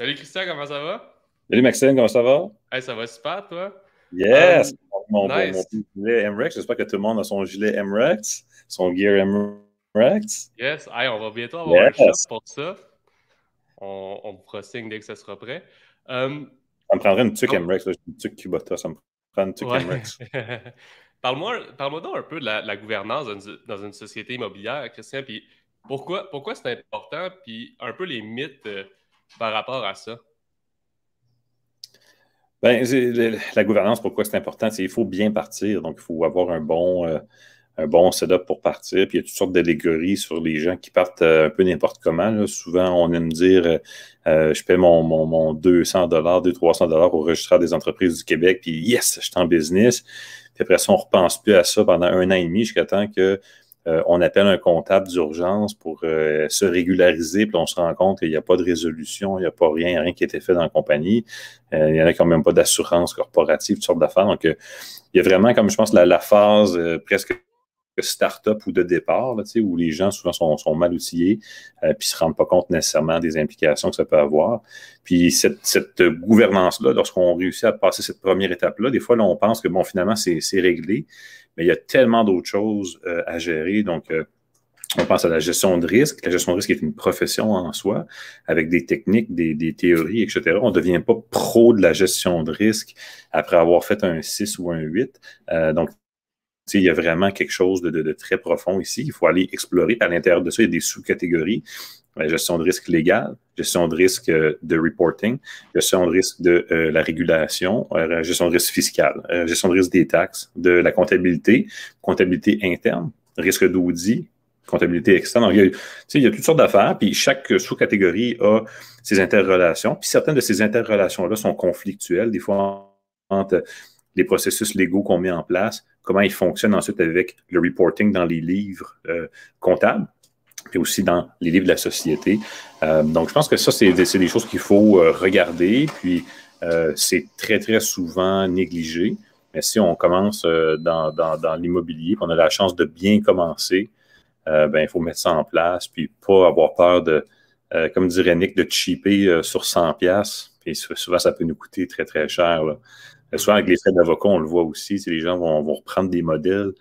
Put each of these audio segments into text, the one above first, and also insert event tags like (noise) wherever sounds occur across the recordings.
Salut Christian, comment ça va? Salut Maxime, comment ça va? Hey, ça va super, toi? Yes! mon, nice. gilet MREX. J'espère que tout le monde a son gilet MREX, son gear MREX. Yes, hey, on va bientôt avoir un shop pour ça. On, on vous signe dès que ça sera prêt. Um, ça me prendrait une tuque oh. MREX, une tuque Kubota, ça me prend une tuque MREX. (laughs) Parle-moi parle donc un peu de la, gouvernance dans une, société immobilière, Christian, puis pourquoi, pourquoi c'est important, puis un peu les mythes euh, par rapport à ça? Ben, la gouvernance, pourquoi c'est important? C'est qu'il faut bien partir. Donc, il faut avoir un bon, euh, un bon setup pour partir. Puis, il y a toutes sortes d'allégories sur les gens qui partent euh, un peu n'importe comment. Souvent, on aime dire je paie mon, mon, mon 200 200-300 au registraire des entreprises du Québec, puis yes, je suis en business. Puis après ça, on ne repense plus à ça pendant un an et demi jusqu'à temps que euh, on appelle un comptable d'urgence pour euh, se régulariser, puis on se rend compte qu'il n'y a pas de résolution, il n'y a pas rien, rien qui a été fait dans la compagnie. Euh, il y en a n'ont même pas d'assurance corporative, toutes sortes d'affaires. Donc, il y a vraiment, comme je pense, la, phase presque start-up ou de départ, là, où les gens souvent sont, mal outillés, puis ne se rendent pas compte nécessairement des implications que ça peut avoir. Puis cette, gouvernance-là, lorsqu'on réussit à passer cette première étape-là, des fois, là, on pense que, bon, finalement, c'est réglé mais il y a tellement d'autres choses euh, à gérer. Donc, euh, on pense à la gestion de risque. La gestion de risque est une profession en soi, avec des techniques, des, théories, etc. On ne devient pas pro de la gestion de risque après avoir fait un 6 ou un 8. Euh, donc, il y a vraiment quelque chose de, très profond ici. Il faut aller explorer. À l'intérieur de ça, il y a des sous-catégories. La gestion de risque légale, gestion de risque euh, de reporting, gestion de risque de euh, la régulation, euh, gestion de risque fiscal, gestion de risque des taxes, de la comptabilité, comptabilité interne, risque d'audit, comptabilité externe. il, y a, il y a toutes sortes d'affaires, puis chaque sous-catégorie a ses interrelations. Puis certaines de ces interrelations-là sont conflictuelles, des fois entre les processus légaux qu'on met en place, comment ils fonctionnent ensuite avec le reporting dans les livres comptables puis aussi dans les livres de la société. Euh, donc, je pense que ça, c'est des, choses qu'il faut euh, regarder, puis euh, c'est très, très souvent négligé. Mais si on commence dans, dans, l'immobilier, qu'on a la chance de bien commencer, ben, il faut mettre ça en place, puis pas avoir peur de, comme dirait Nick, de cheaper sur 100 pièces. Puis souvent, ça peut nous coûter très, très cher. Souvent, avec les frais d'avocat, on le voit aussi. Les gens vont, reprendre des modèles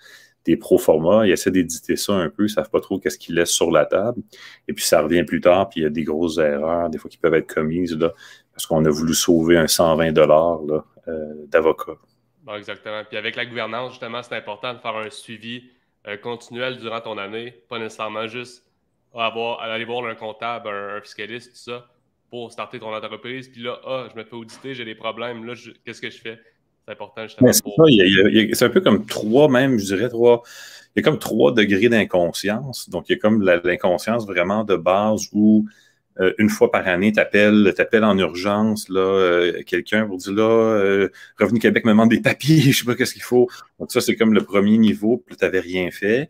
des pro-formats, ils essaient d'éditer ça un peu, ils ne savent pas trop qu'est-ce qu'ils laissent sur la table. Et puis ça revient plus tard, puis il y a des grosses erreurs, des fois qui peuvent être commises, là, parce qu'on a voulu sauver un 120 dollars euh, d'avocat. Bon, exactement. Puis avec la gouvernance, justement, c'est important de faire un suivi euh, continuel durant ton année, pas nécessairement juste aller voir un comptable, un, fiscaliste, tout ça, pour starter ton entreprise. Puis là, ah, je me fais auditer, j'ai des problèmes, là, qu'est-ce que je fais? C'est important justement. C'est un peu comme trois, même, je dirais, trois. Il y a comme trois degrés d'inconscience. Donc, il y a comme l'inconscience vraiment de base où euh, une fois par année, tu appelles, en urgence là, euh, quelqu'un pour dire là, euh, Revenu Québec me demande des papiers, (laughs) je sais pas qu'est-ce qu'il faut. Donc, ça, c'est comme le premier niveau, puis tu n'avais rien fait.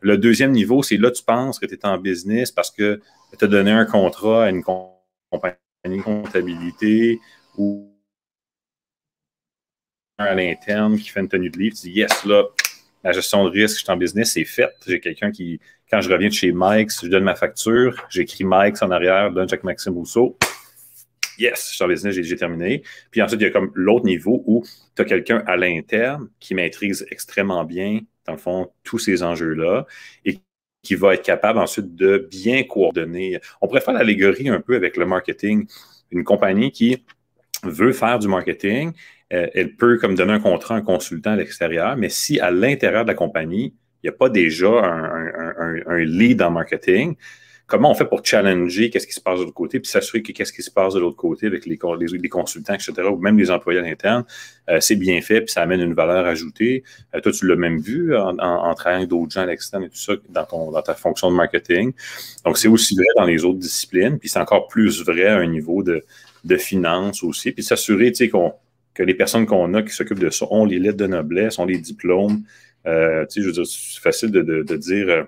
Le deuxième niveau, c'est là, tu penses que tu es en business parce que tu as donné un contrat à une compagnie de comptabilité ou à l'interne qui fait une tenue de livre, tu dis yes, là, la gestion de risque, je suis en business, c'est fait. J'ai quelqu'un qui, quand je reviens de chez Mike, je donne ma facture, j'écris Mike en arrière, donne Jacques Maxime Rousseau. Yes, je suis en business, j'ai terminé. Puis ensuite, il y a comme l'autre niveau où tu as quelqu'un à l'interne qui maîtrise extrêmement bien, dans le fond, tous ces enjeux-là et qui va être capable ensuite de bien coordonner. On pourrait faire l'allégorie un peu avec le marketing. Une compagnie qui veut faire du marketing, euh, elle peut comme donner un contrat à un consultant à l'extérieur, mais si à l'intérieur de la compagnie, il n'y a pas déjà un, lead en marketing, comment on fait pour challenger qu'est-ce qui se passe de l'autre côté, puis s'assurer que qu'est-ce qui se passe de l'autre côté avec les, les, consultants, etc., ou même les employés à l'interne, euh, c'est bien fait, puis ça amène une valeur ajoutée. Euh, toi, tu l'as même vu en, travaillant avec d'autres gens à l'externe et tout ça dans, dans ta fonction de marketing. Donc, c'est aussi vrai dans les autres disciplines, puis c'est encore plus vrai à un niveau de, de finance aussi, puis s'assurer, tu sais, qu'on que les personnes qu'on a qui s'occupent de ça ont les lettres de noblesse, ont les diplômes. Euh, je veux dire, c'est facile de, dire euh,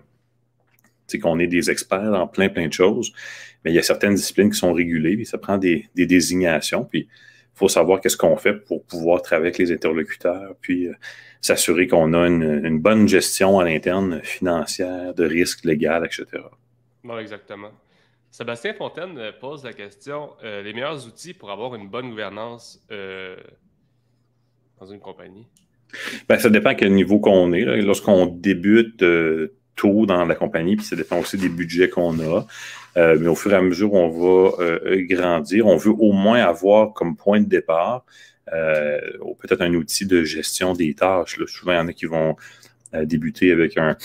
qu'on est des experts dans plein, plein de choses, mais il y a certaines disciplines qui sont régulées, puis ça prend des, désignations, puis il faut savoir qu'est-ce qu'on fait pour pouvoir travailler avec les interlocuteurs, puis euh, s'assurer qu'on a une, bonne gestion à l'interne financière, de risques légal, etc. Bon, exactement. Sébastien Fontaine pose la question les meilleurs outils pour avoir une bonne gouvernance dans une compagnie? Ben, Ça dépend à quel niveau qu'on est. Lorsqu'on débute tôt dans la compagnie, puis ça dépend aussi des budgets qu'on a. mais au fur et à mesure, on va grandir. On veut au moins avoir comme point de départ euh, peut-être un outil de gestion des tâches. Souvent, il y en a qui vont euh, débuter avec un,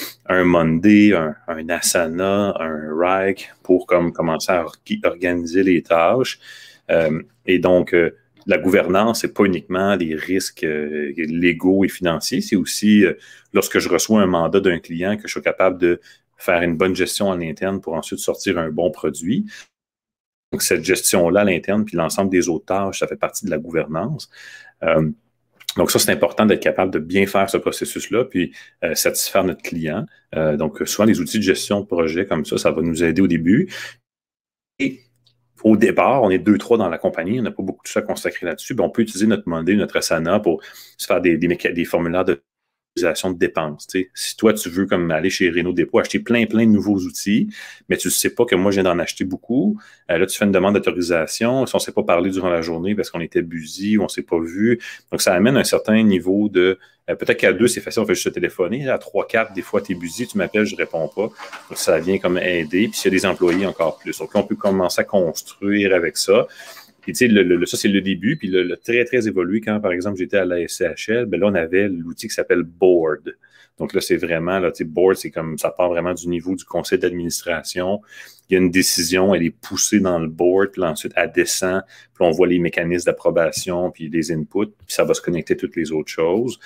Monday, un, Asana, un Rike pour comme, commencer à organiser les tâches. Euh, et donc, la gouvernance, c'est pas uniquement les risques légaux et financiers, c'est aussi lorsque je reçois un mandat d'un client que je suis capable de faire une bonne gestion en interne pour ensuite sortir un bon produit. Donc, cette gestion-là à l'interne, puis l'ensemble des autres tâches, ça fait partie de la gouvernance. Euh, donc, ça, c'est important d'être capable de bien faire ce processus-là, puis euh, satisfaire notre client. Euh, donc, souvent, les outils de gestion de projet comme ça, ça va nous aider au début. Et au départ, on est deux, trois dans la compagnie, on n'a pas beaucoup de choses à consacrer là-dessus. on peut utiliser notre Monday, notre Asana pour se faire des, des formulaires de de dépenses. Si toi, tu veux comme aller chez Renault Dépôt, acheter plein, plein de nouveaux outils, mais tu ne sais pas que moi, je viens d'en acheter beaucoup, euh, là, tu fais une demande d'autorisation. Si on ne s'est pas parlé durant la journée parce qu'on était busy ou on ne s'est pas vu. Donc, ça amène un certain niveau de. Euh, peut-être qu'à deux, c'est facile, on fait juste te téléphoner. À trois, quatre, des fois, tu es busy, tu m'appelles, je ne réponds pas. Donc, ça vient comme aider. Puis, s'il y a des employés, encore plus. Donc, on peut commencer à construire avec ça. Puis, tu sais, le, ça, c'est le début. Puis, le, très, très évolué, quand, par exemple, j'étais à la SCHL, ben là, on avait l'outil qui s'appelle Board. Donc, là, c'est vraiment, là, tu sais, Board, c'est comme, ça part vraiment du niveau du conseil d'administration. Il y a une décision, elle est poussée dans le board, puis ensuite, elle descend, puis on voit les mécanismes d'approbation, puis les inputs, puis ça va se connecter à toutes les autres choses.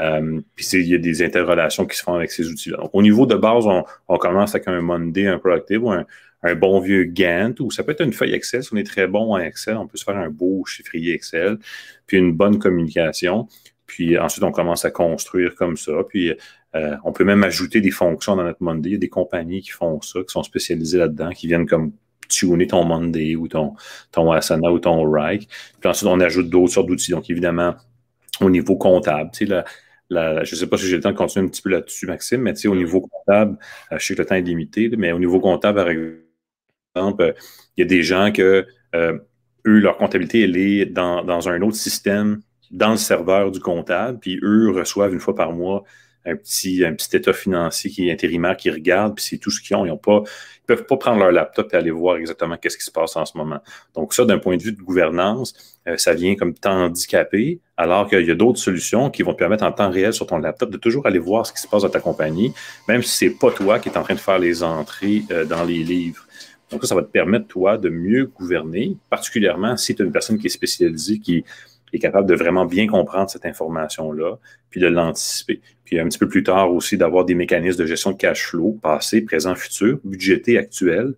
Euh, puis il y a des interrelations qui se font avec ces outils-là. Au niveau de base, on, on commence avec un Monday, un Productive ou un, un bon vieux Gantt, ou ça peut être une feuille Excel. Si on est très bon en Excel, on peut se faire un beau chiffrier Excel, puis une bonne communication. Puis ensuite, on commence à construire comme ça. Puis euh, on peut même ajouter des fonctions dans notre Monday. Il y a des compagnies qui font ça, qui sont spécialisées là-dedans, qui viennent comme tuner ton Monday ou ton, ton Asana ou ton Rike. Puis ensuite, on ajoute d'autres sortes d'outils. Donc, évidemment, au niveau comptable, tu sais, la, je ne sais pas si j'ai le temps de continuer un petit peu là-dessus, Maxime, mais tu sais, au niveau comptable, euh, je sais que le temps est limité, mais au niveau comptable, par exemple, exemple, il y a des gens que euh, eux, leur comptabilité, elle est dans, un autre système, dans le serveur du comptable, puis eux reçoivent une fois par mois un petit, un petit état financier qui est intérimaire, qui regarde, puis c'est tout ce qu'ils ont. Ils ne peuvent pas prendre leur laptop et aller voir exactement qu'est-ce qui se passe en ce moment. Donc, ça, d'un point de vue de gouvernance, euh, ça vient comme handicapé, alors qu'il y a d'autres solutions qui vont te permettre en temps réel sur ton laptop de toujours aller voir ce qui se passe dans ta compagnie, même si ce n'est pas toi qui es en train de faire les entrées euh, dans les livres. Donc, ça, ça va te permettre, toi, de mieux gouverner, particulièrement si tu es une personne qui est spécialisée, qui est capable de vraiment bien comprendre cette information-là, puis de l'anticiper. Puis un petit peu plus tard aussi, d'avoir des mécanismes de gestion de cash flow, passé, présent, futur, budgété, actuel,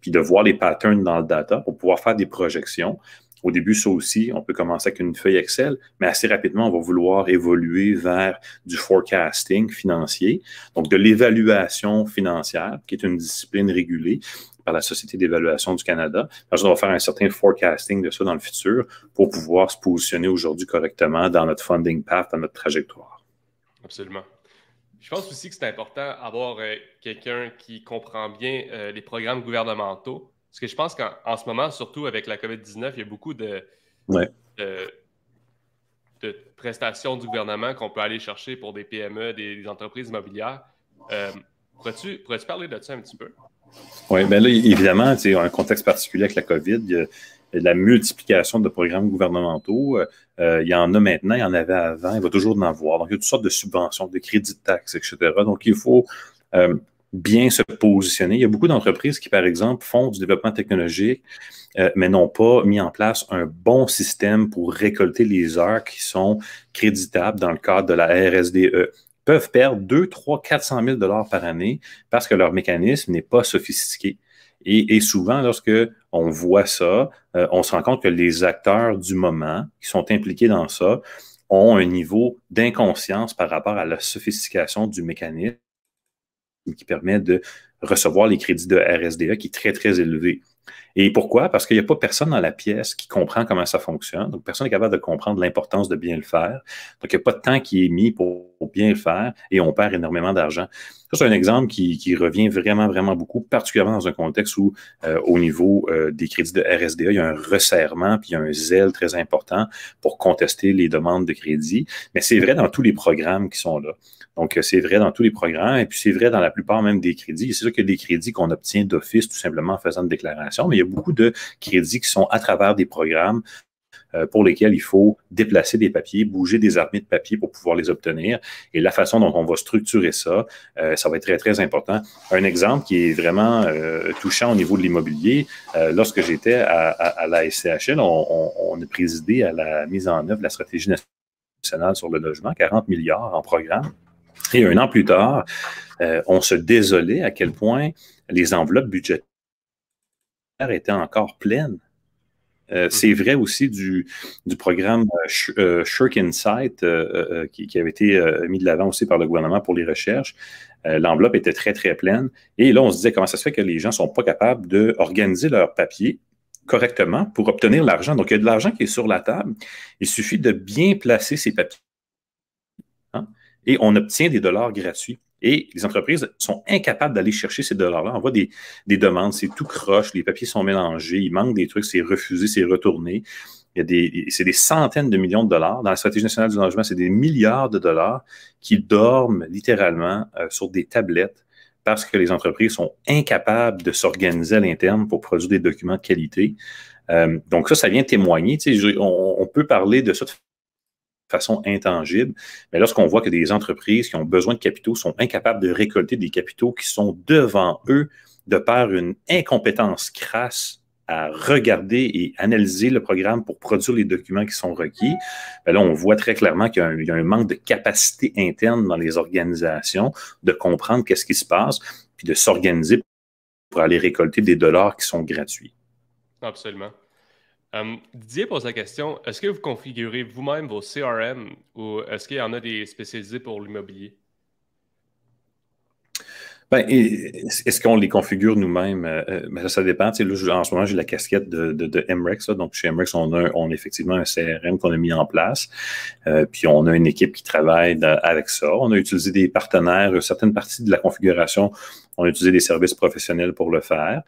puis de voir les patterns dans le data pour pouvoir faire des projections. Au début, ça aussi, on peut commencer avec une feuille Excel, mais assez rapidement, on va vouloir évoluer vers du forecasting financier, donc de l'évaluation financière, qui est une discipline régulée, par la Société d'évaluation du Canada. on va faire un certain forecasting de ça dans le futur pour pouvoir se positionner aujourd'hui correctement dans notre funding path, dans notre trajectoire. Absolument. Je pense aussi que c'est important d'avoir euh, quelqu'un qui comprend bien euh, les programmes gouvernementaux. Parce que je pense qu'en ce moment, surtout avec la COVID-19, il y a beaucoup de, de, prestations du gouvernement qu'on peut aller chercher pour des PME, des, entreprises immobilières. Euh, pourrais-tu parler de ça un petit peu? Oui, bien là, évidemment, c'est un contexte particulier avec la COVID. Il y a, la multiplication de programmes gouvernementaux. Euh, il y en a maintenant, il y en avait avant, il va toujours en avoir. Donc, il y a toutes sortes de subventions, de crédits de taxes, etc. Donc, il faut euh, bien se positionner. Il y a beaucoup d'entreprises qui, par exemple, font du développement technologique, euh, mais n'ont pas mis en place un bon système pour récolter les heures qui sont créditables dans le cadre de la RSDE peuvent perdre 2, 3, 400 000 dollars par année parce que leur mécanisme n'est pas sophistiqué. Et, souvent, lorsque on voit ça, euh, on se rend compte que les acteurs du moment qui sont impliqués dans ça ont un niveau d'inconscience par rapport à la sophistication du mécanisme qui permet de recevoir les crédits de RSDA qui est très, très élevé. Et pourquoi? Parce qu'il n'y a pas personne dans la pièce qui comprend comment ça fonctionne. Donc, personne n'est capable de comprendre l'importance de bien le faire. Donc, il n'y a pas de temps qui est mis pour, bien le faire et on perd énormément d'argent. Ça, c'est un exemple qui, revient vraiment, vraiment beaucoup, particulièrement dans un contexte où, euh, au niveau euh, des crédits de RSDA, il y a un resserrement puis il y a un zèle très important pour contester les demandes de crédit. Mais c'est vrai dans tous les programmes qui sont là. Donc, c'est vrai dans tous les programmes et puis c'est vrai dans la plupart même des crédits. C'est sûr qu'il y a des crédits qu'on obtient d'office tout simplement en faisant une déclaration, mais il y a beaucoup de crédits qui sont à travers des programmes euh, pour lesquels il faut déplacer des papiers, bouger des armées de papiers pour pouvoir les obtenir. Et la façon dont on va structurer ça, euh, ça va être très, très important. Un exemple qui est vraiment euh, touchant au niveau de l'immobilier, lorsque j'étais à, la SCHL, on, on, a présidé à la mise en œuvre de la stratégie nationale sur le logement, 40 milliards en programme. Et un an plus tard, on se désolait à quel point les enveloppes budgétaires étaient encore pleines. Euh, c'est mhm. vrai aussi du, du programme euh, Shirk euh, Insight qui, avait été mis de l'avant aussi par le gouvernement pour les recherches. L'enveloppe était très, très pleine. Et là, on se disait comment ça se fait que les gens ne sont pas capables d'organiser leur papier correctement pour obtenir l'argent. Donc, il y a de l'argent qui est sur la table. Il suffit de bien placer ces papiers. Et on obtient des dollars gratuits. Et les entreprises sont incapables d'aller chercher ces dollars-là. On voit des, demandes, c'est tout croche, les papiers sont mélangés, il manque des trucs, c'est refusé, c'est retourné. Il y a des, c'est des centaines de millions de dollars. Dans la stratégie nationale du logement, c'est des milliards de dollars qui dorment littéralement euh, sur des tablettes parce que les entreprises sont incapables de s'organiser à l'interne pour produire des documents de qualité. Euh, donc ça, ça vient témoigner. on, on, peut parler de ça de façon intangible. Mais lorsqu'on voit que des entreprises qui ont besoin de capitaux sont incapables de récolter des capitaux qui sont devant eux de par une incompétence crasse à regarder et analyser le programme pour produire les documents qui sont requis, bien là, on voit très clairement qu'il y, a un manque de capacité interne dans les organisations de comprendre qu'est-ce qui se passe, puis de s'organiser pour aller récolter des dollars qui sont gratuits. Absolument. Um, Didier pose la question est-ce que vous configurez vous-même vos CRM ou est-ce qu'il y en a des spécialisés pour l'immobilier? Ben, est-ce qu'on les configure nous-mêmes? Euh, euh, ben, ça, dépend. là, en ce moment, j'ai la casquette de, MREX. donc, chez MREX, on a, effectivement un CRM qu'on a mis en place. Euh, puis, on a une équipe qui travaille avec ça. On a utilisé des partenaires. Certaines parties de la configuration, on a utilisé des services professionnels pour le faire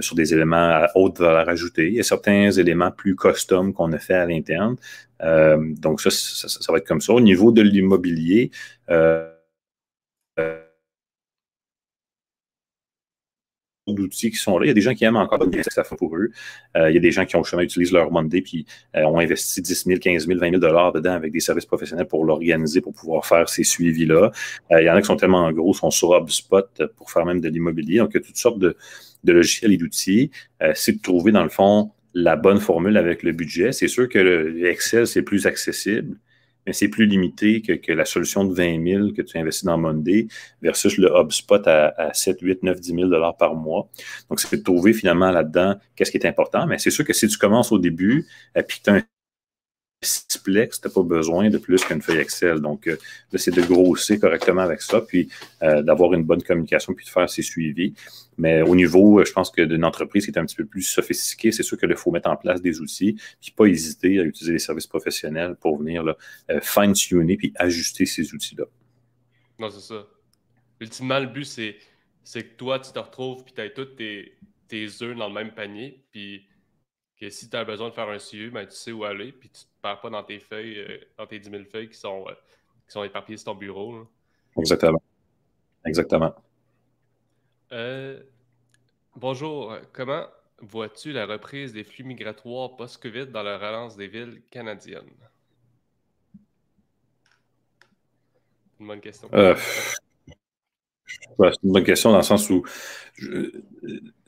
sur des éléments à haute valeur ajoutée. Il y a certains éléments plus custom qu'on a fait à l'interne. donc, ça ça, va être comme ça. Au niveau de l'immobilier, d'outils qui sont là. Il y a des gens qui aiment encore bien ça fait pour eux. Euh, il y a des gens qui ont justement utilisé leur Monday puis euh, ont investi 10 000, 15 000, 20 000 dollars dedans avec des services professionnels pour l'organiser, pour pouvoir faire ces suivis-là. Euh, il y en a qui sont tellement gros, sont sur HubSpot pour faire même de l'immobilier. Donc, il y a toutes sortes de, de logiciels et d'outils. c'est de trouver, dans le fond, la bonne formule avec le budget. C'est sûr que le Excel, c'est plus accessible mais c'est plus limité que, la solution de 20 000 que tu investis dans Monday versus le HubSpot à, à 7, 8, 9, 10 000 dollars par mois. Donc, c'est de trouver finalement là-dedans qu'est-ce qui est important. Mais c'est sûr que si tu commences au début et puis que tu un Siplex, tu n'as pas besoin de plus qu'une feuille Excel. Donc, euh, c'est de grossir correctement avec ça, puis euh, d'avoir une bonne communication, puis de faire ses suivis. Mais au niveau, euh, je pense que d'une entreprise qui est un petit peu plus sophistiquée, c'est sûr qu'il faut mettre en place des outils, puis pas hésiter à utiliser les services professionnels pour venir fine-tuner puis ajuster ces outils-là. Non, c'est ça. Ultimement, le but, c'est, que toi, tu te retrouves, puis tu as tous tes, tes œufs dans le même panier, puis que si tu as besoin de faire un suivi, ben, tu sais où aller, puis tu ne te perds pas dans tes feuilles, euh, dans tes 10 000 feuilles qui sont, euh, qui sont éparpillées sur ton bureau. Exactement. Exactement. Euh, bonjour. Comment vois-tu la reprise des flux migratoires post-COVID dans la relance des villes canadiennes? Une bonne question. c'est une bonne question dans le sens où, tu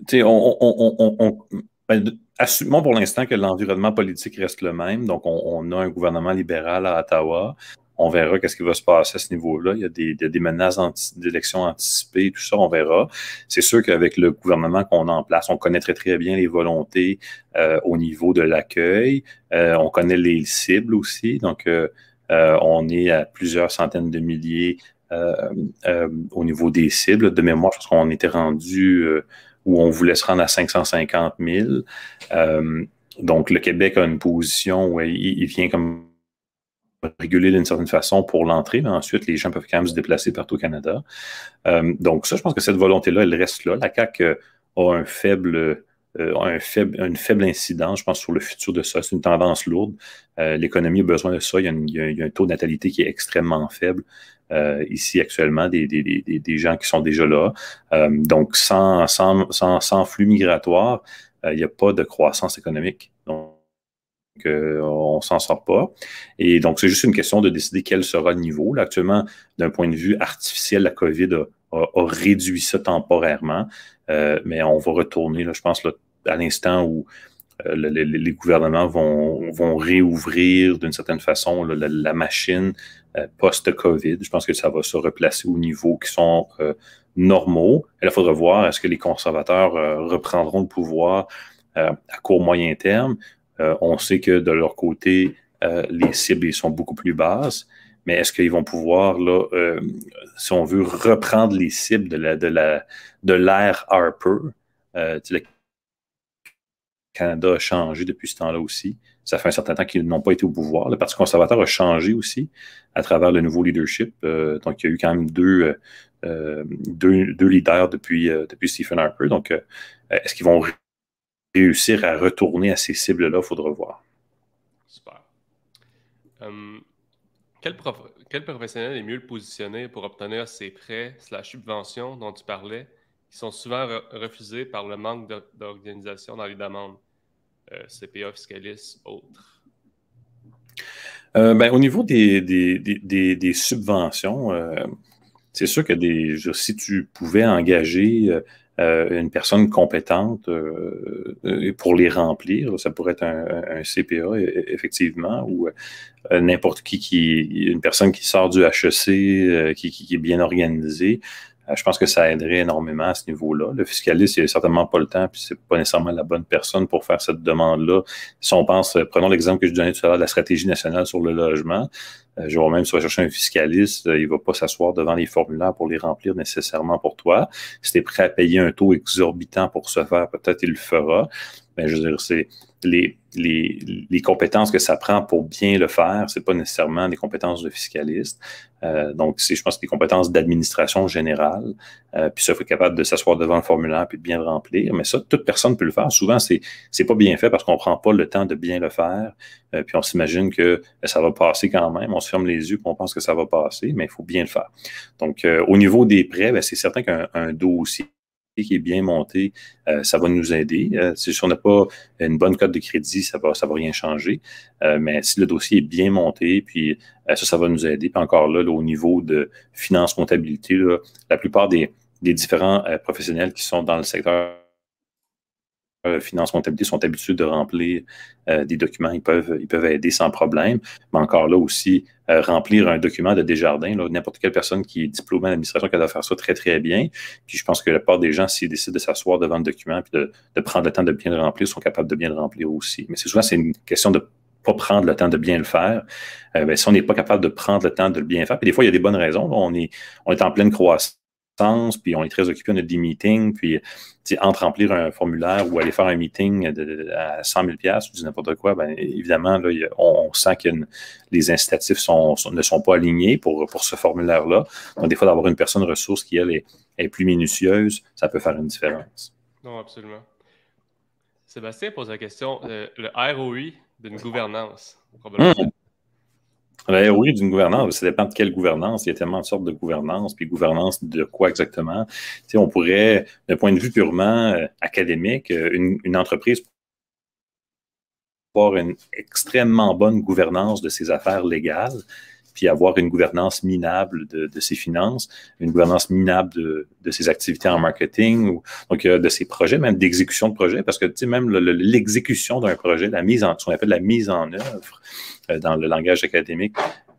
sais, on, on, on, ben, assumons pour l'instant que l'environnement politique reste le même. Donc, on, a un gouvernement libéral à Ottawa. On verra qu'est-ce qui va se passer à ce niveau-là. Il y a des, des menaces d'élections anticipées, tout ça, on verra. C'est sûr qu'avec le gouvernement qu'on a en place, on connaît très, très bien les volontés euh, au niveau de l'accueil. Euh, on connaît les cibles aussi. Donc, euh, on est à plusieurs centaines de milliers au niveau des cibles. De mémoire, je pense qu'on était rendu où on voulait se rendre à 550 000. donc, le Québec a une position où il, vient comme réguler d'une certaine façon pour l'entrée, mais ensuite, les gens peuvent quand même se déplacer partout au Canada. donc, ça, je pense que cette volonté-là, elle reste là. La CAQ a un faible euh, un faible, une faible incidence, je pense, sur le futur de ça. C'est une tendance lourde. Euh, l'économie a besoin de ça. Il y, a un taux de natalité qui est extrêmement faible. Euh, ici actuellement, des, gens qui sont déjà là. donc, sans, sans, flux migratoire, il n'y a pas de croissance économique. Donc, on ne s'en sort pas. Et donc, c'est juste une question de décider quel sera le niveau. Là, actuellement, d'un point de vue artificiel, la COVID a, réduit ça temporairement, mais on va retourner, là, je pense, là, à l'instant où euh, les, gouvernements vont, vont réouvrir d'une certaine façon la, machine euh, post-COVID. Je pense que ça va se replacer au niveau qui sont euh, normaux. Là, il faudra voir est-ce que les conservateurs reprendront le pouvoir à court moyen terme? on sait que de leur côté, les cibles sont beaucoup plus basses. Mais est-ce qu'ils vont pouvoir, là, si on veut, reprendre les cibles de la, de l'ère Harper, Canada a changé depuis ce temps-là aussi. Ça fait un certain temps qu'ils n'ont pas été au pouvoir. Le Parti conservateur a changé aussi à travers le nouveau leadership. Euh, donc, il y a eu quand même deux, euh, euh, deux, leaders depuis, depuis Stephen Harper. Donc, est-ce qu'ils vont réussir à retourner à ces cibles-là? Il faudra voir. Super. Hum, quel, professionnel est mieux positionné pour obtenir ces prêts slash subventions dont tu parlais, qui sont souvent refusés par le manque d'organisation dans les demandes? Euh, CPA, Fiscalis, autres? Euh, ben, au niveau des, des, subventions, euh, c'est sûr que des, si tu pouvais engager une personne compétente pour les remplir, ça pourrait être un, CPA, e, effectivement, ou n'importe qui, qui, une personne qui sort du HEC, qui, est bien organisée, je pense que ça aiderait énormément à ce niveau-là. Le fiscaliste, il n'a certainement pas le temps, puis c'est pas nécessairement la bonne personne pour faire cette demande-là. Si on pense, euh, prenons l'exemple que je donnais tout à l'heure de la stratégie nationale sur le logement, euh, je vois même si tu vas chercher un fiscaliste, il va pas s'asseoir devant les formulaires pour les remplir nécessairement pour toi. Si tu es prêt à payer un taux exorbitant pour ce faire, peut-être il le fera. Mais je veux dire, c'est les, les, compétences que ça prend pour bien le faire, ce n'est pas nécessairement des compétences de fiscaliste. Euh, donc, c'est, je pense, des compétences d'administration générale. Euh, puis ça, il faut être capable de s'asseoir devant le formulaire puis de bien le remplir. Mais ça, toute personne peut le faire. Souvent, c'est c'est pas bien fait parce qu'on prend pas le temps de bien le faire. Euh, puis on s'imagine que ça va passer quand même. On se ferme les yeux puis on pense que ça va passer, mais il faut bien le faire. Donc, au niveau des prêts, ben, c'est certain qu'un dossier qui est bien monté, euh, ça va nous aider. Euh, si on n'a pas une bonne cote de crédit, ça va, ça va rien changer. Euh, mais si le dossier est bien monté, puis ça, ça va nous aider. Puis encore là, au niveau de finance comptabilité, la plupart des, des différents professionnels qui sont dans le secteur euh, finance comptabilité sont habitués de remplir euh, des documents, ils peuvent, aider sans problème. Mais encore là aussi, euh, remplir un document de Desjardins, n'importe quelle personne qui est diplômée en administration qui doit faire ça très, très bien. Puis je pense que la part des gens, s'ils décident de s'asseoir devant le document et de, de, prendre le temps de bien le remplir, sont capables de bien le remplir aussi. Mais c'est souvent, c'est une question de pas prendre le temps de bien le faire. Ben, si on n'est pas capable de prendre le temps de le bien faire, puis des fois, il y a des bonnes raisons. on, est, on est en pleine croissance puis on est très occupé, on a des meetings, puis entre remplir un formulaire ou aller faire un meeting à 100 000 ou n'importe quoi, bien évidemment, là, on, sent que les incitatifs ne sont pas alignés pour, pour ce formulaire-là. Donc, des fois, d'avoir une personne ressource qui, elle, est, plus minutieuse, ça peut faire une différence. Non, absolument. Sébastien pose la question, euh, le ROI d'une gouvernance, probablement. Hum. Ben oui, d'une gouvernance. Ça dépend de quelle gouvernance. Il y a tellement de sortes de gouvernance. Puis gouvernance de quoi exactement? Tu on pourrait, d'un point de vue purement euh, académique, euh, une, une entreprise avoir une extrêmement bonne gouvernance de ses affaires légales, puis avoir une gouvernance minable de, de ses finances, une gouvernance minable de, de ses activités en marketing, ou, donc euh, de ses projets, même d'exécution de projet, parce que tu sais, même l'exécution d'un projet, la mise en, ce qu'on appelle la mise en œuvre euh, dans le langage académique,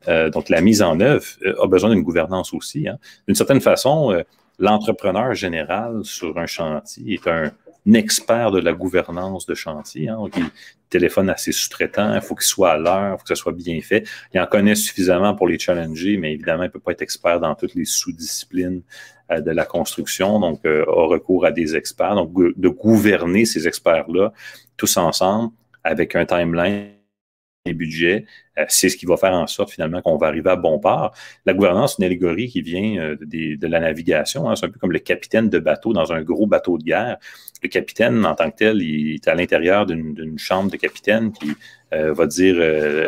euh, donc la mise en œuvre a besoin d'une gouvernance aussi. Hein. D'une certaine façon, l'entrepreneur général sur un chantier est un expert de la gouvernance de chantier. Hein, il téléphone à ses sous-traitants, il faut qu'il soit à l'heure, il faut que ça soit bien fait. Il en connaît suffisamment pour les challenger, mais évidemment, il ne peut pas être expert dans toutes les sous-disciplines euh, de la construction, donc euh, a recours à des experts. Donc, de gouverner ces experts-là tous ensemble avec un timeline budget, euh, c'est ce qui va faire en sorte finalement qu'on va arriver à bon port. La gouvernance, c'est une allégorie qui vient euh, de, la navigation. Hein. C'est un peu comme le capitaine de bateau dans un gros bateau de guerre. Le capitaine, en tant que tel, il est à l'intérieur d'une chambre de capitaine qui euh, va dire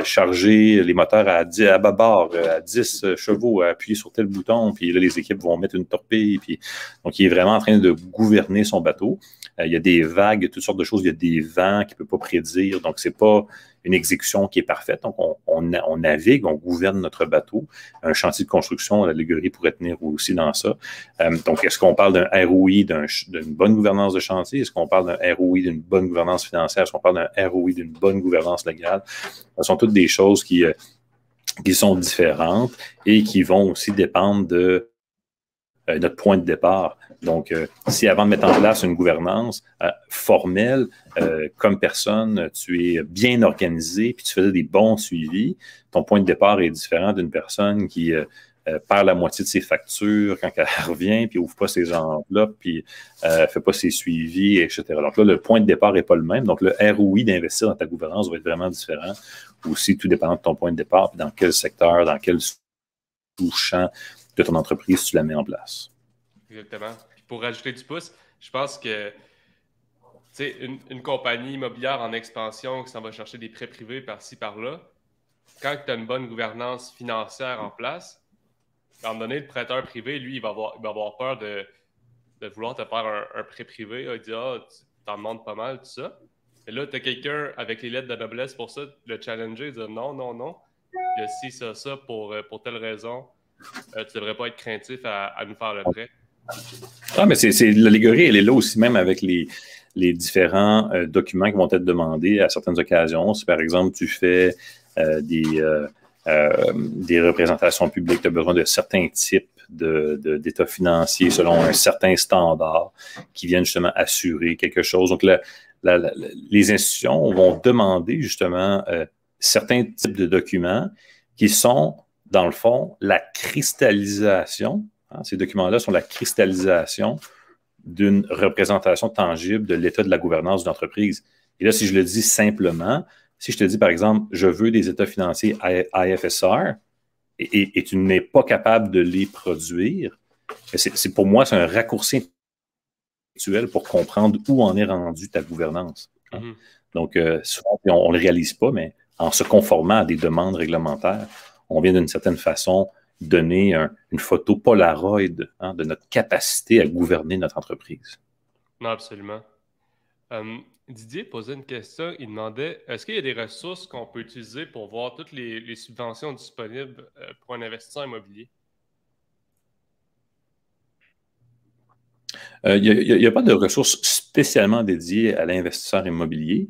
charger les moteurs à, 10, à bâbord, à 10 chevaux, appuyer sur tel bouton, puis là, les équipes vont mettre une torpille. Puis... Donc, il est vraiment en train de gouverner son bateau. Il y a des vagues, toutes sortes de choses. Il y a des vents qu'il ne peut pas prédire. Donc, c'est pas une exécution qui est parfaite. Donc, on, navigue, on gouverne notre bateau. Un chantier de construction, l'allégorie pourrait tenir aussi dans ça. Euh, donc, est-ce qu'on parle d'un ROI, d'une bonne gouvernance de chantier? Est-ce qu'on parle d'un ROI, d'une bonne gouvernance financière? Est-ce qu'on parle d'un ROI, d'une bonne gouvernance légale? Ce sont toutes des choses qui, euh, qui sont différentes et qui vont aussi dépendre de euh, notre point de départ. Donc, euh, si avant de mettre en place une gouvernance euh, formelle, comme personne, tu es bien organisé, puis tu faisais des bons suivis, ton point de départ est différent d'une personne qui perd la moitié de ses factures quand elle (laughs) revient, puis ouvre pas ses enveloppes, puis ne fait pas ses suivis, etc. Donc là, le point de départ n'est pas le même. Donc, le ROI d'investir dans ta gouvernance va être vraiment différent. Aussi, tout dépend de ton point de départ, puis dans quel secteur, dans quel sous-champ de ton entreprise tu la mets en place. Exactement. pour rajouter du pouce, je pense que une, une compagnie immobilière en expansion qui s'en va chercher des prêts privés par-ci, par-là, quand tu as une bonne gouvernance financière en place, à un moment donné, le prêteur privé, lui, il va avoir, avoir peur de, vouloir te faire un, prêt privé. Il dit Ah, tu t'en demandes pas mal, tout ça. Et là, tu as quelqu'un avec les lettres de noblesse pour ça, le challenger, dire Non, non, non. Il y a ci, ça, ça pour, euh, pour telle raison. Euh, tu devrais pas être craintif à, nous faire le prêt. Ah, mais c'est l'allégorie, elle est là aussi même avec les, différents euh, documents qui vont être demandés à certaines occasions. Si par exemple tu fais euh, des, des représentations publiques, tu as besoin de certains types d'états de, financiers selon un certain standard qui viennent justement assurer quelque chose. Donc, les institutions vont demander justement certains types de documents qui sont dans le fond, la cristallisation, hein, ces documents-là sont la cristallisation d'une représentation tangible de l'état de la gouvernance d'une entreprise. Et là, si je le dis simplement, si je te dis, par exemple, je veux des états financiers IFSR et, tu n'es pas capable de les produire, c'est pour moi, c'est un raccourci intellectuel pour comprendre où en est rendue ta gouvernance. Hein. Mm-hmm. Donc, euh, souvent, on ne le réalise pas, mais en se conformant à des demandes réglementaires, on vient d'une certaine façon donner une photo Polaroid hein, de notre capacité à gouverner notre entreprise. Non, absolument. Euh, Didier posait une question. Il demandait est-ce qu'il y a des ressources qu'on peut utiliser pour voir toutes les, subventions disponibles euh, pour un investisseur immobilier? Il euh, n'y a, pas de ressources spécialement dédiées à l'investisseur immobilier.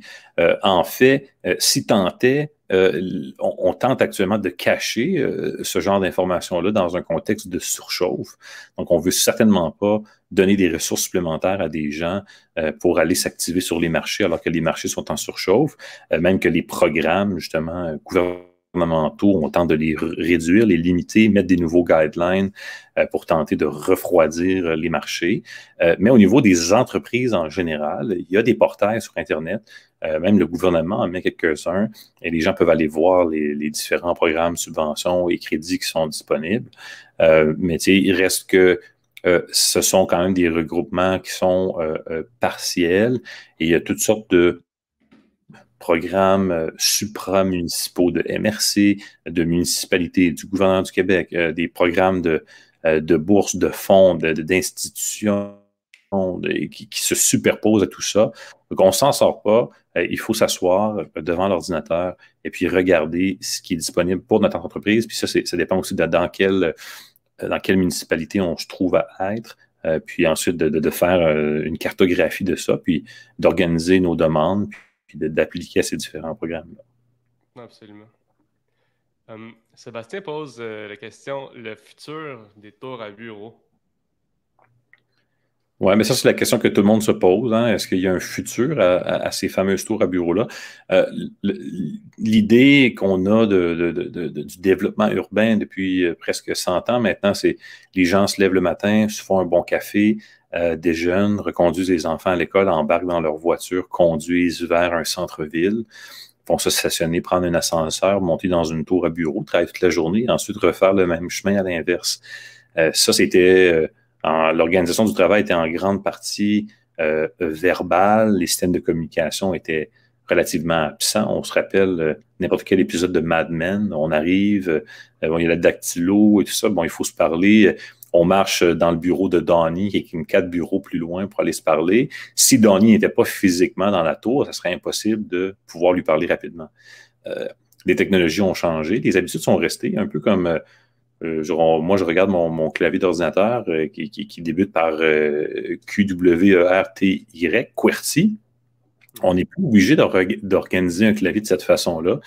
en fait, si tant est, euh, on, tente actuellement de cacher euh, ce genre d'informations-là dans un contexte de surchauffe. Donc, on veut certainement pas donner des ressources supplémentaires à des gens euh, pour aller s'activer sur les marchés alors que les marchés sont en surchauffe, même que les programmes, justement, gouvernementaux, on tente de les réduire, les limiter, mettre des nouveaux guidelines pour tenter de refroidir les marchés. mais au niveau des entreprises en général, il y a des portails sur Internet euh, même le gouvernement en met quelques-uns et les gens peuvent aller voir les, différents programmes, subventions et crédits qui sont disponibles. Euh, mais il reste que euh, ce sont quand même des regroupements qui sont partiels et il y a toutes sortes de programmes supramunicipaux de MRC, de municipalités, du gouvernement du Québec, des programmes de, de bourses, de fonds, d'institutions qui, se superposent à tout ça. Donc, on s'en sort pas. Euh, il faut s'asseoir euh, devant l'ordinateur et puis regarder ce qui est disponible pour notre entreprise. Puis ça, ça dépend aussi de dans quelle, euh, dans quelle municipalité on se trouve à être. puis ensuite, de, faire une cartographie de ça, puis d'organiser nos demandes, puis d'appliquer à ces différents programmes-là. Absolument. Sébastien pose la question le futur des tours à bureau Oui, mais ça, c'est la question que tout le monde se pose. Hein. Est-ce qu'il y a un futur à, ces fameuses tours à bureaux-là? Euh, l'idée qu'on a du développement urbain depuis euh, presque 100 ans maintenant, c'est les gens se lèvent le matin, se font un bon café, euh, des jeunes reconduisent les enfants à l'école, embarquent dans leur voiture, conduisent vers un centre-ville, vont se stationner, prendre un ascenseur, monter dans une tour à bureau, travailler toute la journée, ensuite refaire le même chemin à l'inverse. ça, c'était L'organisation du travail était en grande partie euh, verbale, les systèmes de communication étaient relativement absents. On se rappelle euh, n'importe quel épisode de Mad Men, on arrive, euh, bon, il y a la dactylo et tout ça, bon, il faut se parler. On marche dans le bureau de Donnie, qui est quatre bureaux plus loin pour aller se parler. Si Donnie n'était pas physiquement dans la tour, ça serait impossible de pouvoir lui parler rapidement. les technologies ont changé, les habitudes sont restées, un peu comme euh, moi, je regarde mon, clavier d'ordinateur euh, qui, débute par euh, QWERTY, QWERTY. On n'est plus obligé d'organiser un clavier de cette façon-là.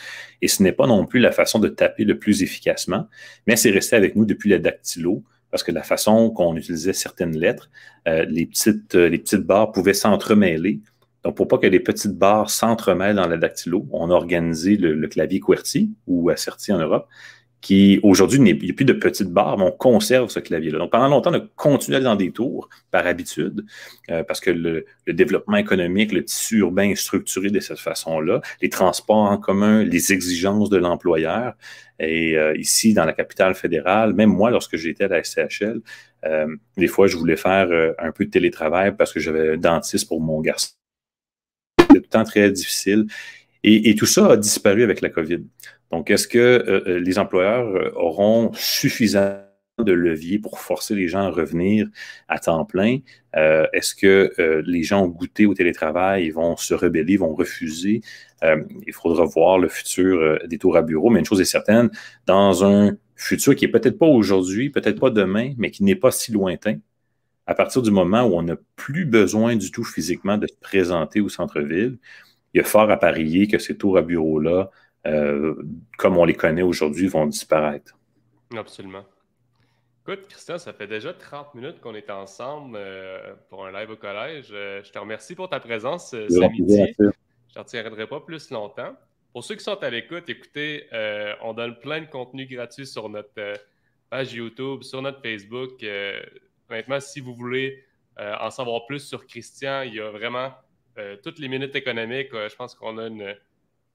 Et ce n'est pas non plus la façon de taper le plus efficacement, mais c'est resté avec nous depuis la dactylo, parce que la façon qu'on utilisait certaines lettres, les, petites, les petites barres pouvaient s'entremêler. Donc, pour pas que les petites barres s'entremêlent dans la dactylo, on a organisé le, le clavier QWERTY ou asserti en Europe, qui aujourd'hui, il n'y a plus de petites barres, mais on conserve ce clavier-là. Donc pendant longtemps, on a continué dans des tours par habitude, euh, parce que le, développement économique, le tissu urbain est structuré de cette façon-là, les transports en commun, les exigences de l'employeur. Et euh, ici, dans la capitale fédérale, même moi, lorsque j'étais à la SCHL, euh, des fois, je voulais faire un peu de télétravail parce que j'avais un dentiste pour mon garçon. C'était tout le temps très difficile. et, tout ça a disparu avec la COVID. Donc, est-ce que euh, euh, les employeurs euh, auront suffisamment de levier pour forcer les gens à revenir à temps plein? Est-ce que les gens ont goûté au télétravail, ils vont se rebeller, vont refuser? il faudra voir le futur des tours à bureau, mais une chose est certaine, dans un futur qui est peut-être pas aujourd'hui, peut-être pas demain, mais qui n'est pas si lointain, à partir du moment où on n'a plus besoin du tout physiquement de se présenter au centre-ville, il y a fort à parier que ces tours à bureau-là euh, comme on les connaît aujourd'hui, vont disparaître. Absolument. Écoute, Christian, ça fait déjà 30 minutes qu'on est ensemble euh, pour un live au collège. Euh, je te remercie pour ta présence ce midi. Je ne retiendrai pas plus longtemps. Pour ceux qui sont à l'écoute, écoutez, on donne plein de contenu gratuit sur notre page YouTube, sur notre Facebook. honnêtement, si vous voulez en savoir plus sur Christian, il y a vraiment toutes les minutes économiques. je pense qu'on a une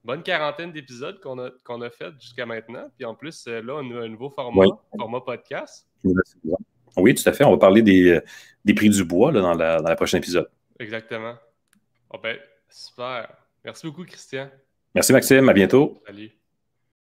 bonne quarantaine d'épisodes qu'on a, qu'on a fait jusqu'à maintenant. Puis en plus, euh, là, on a un nouveau format, format podcast. Oui, tout à fait. On va parler des, euh, des prix du bois là, dans, la, dans prochain épisode. Exactement. Oh ben, super. Merci beaucoup, Christian. Merci, Maxime. À bientôt. Salut.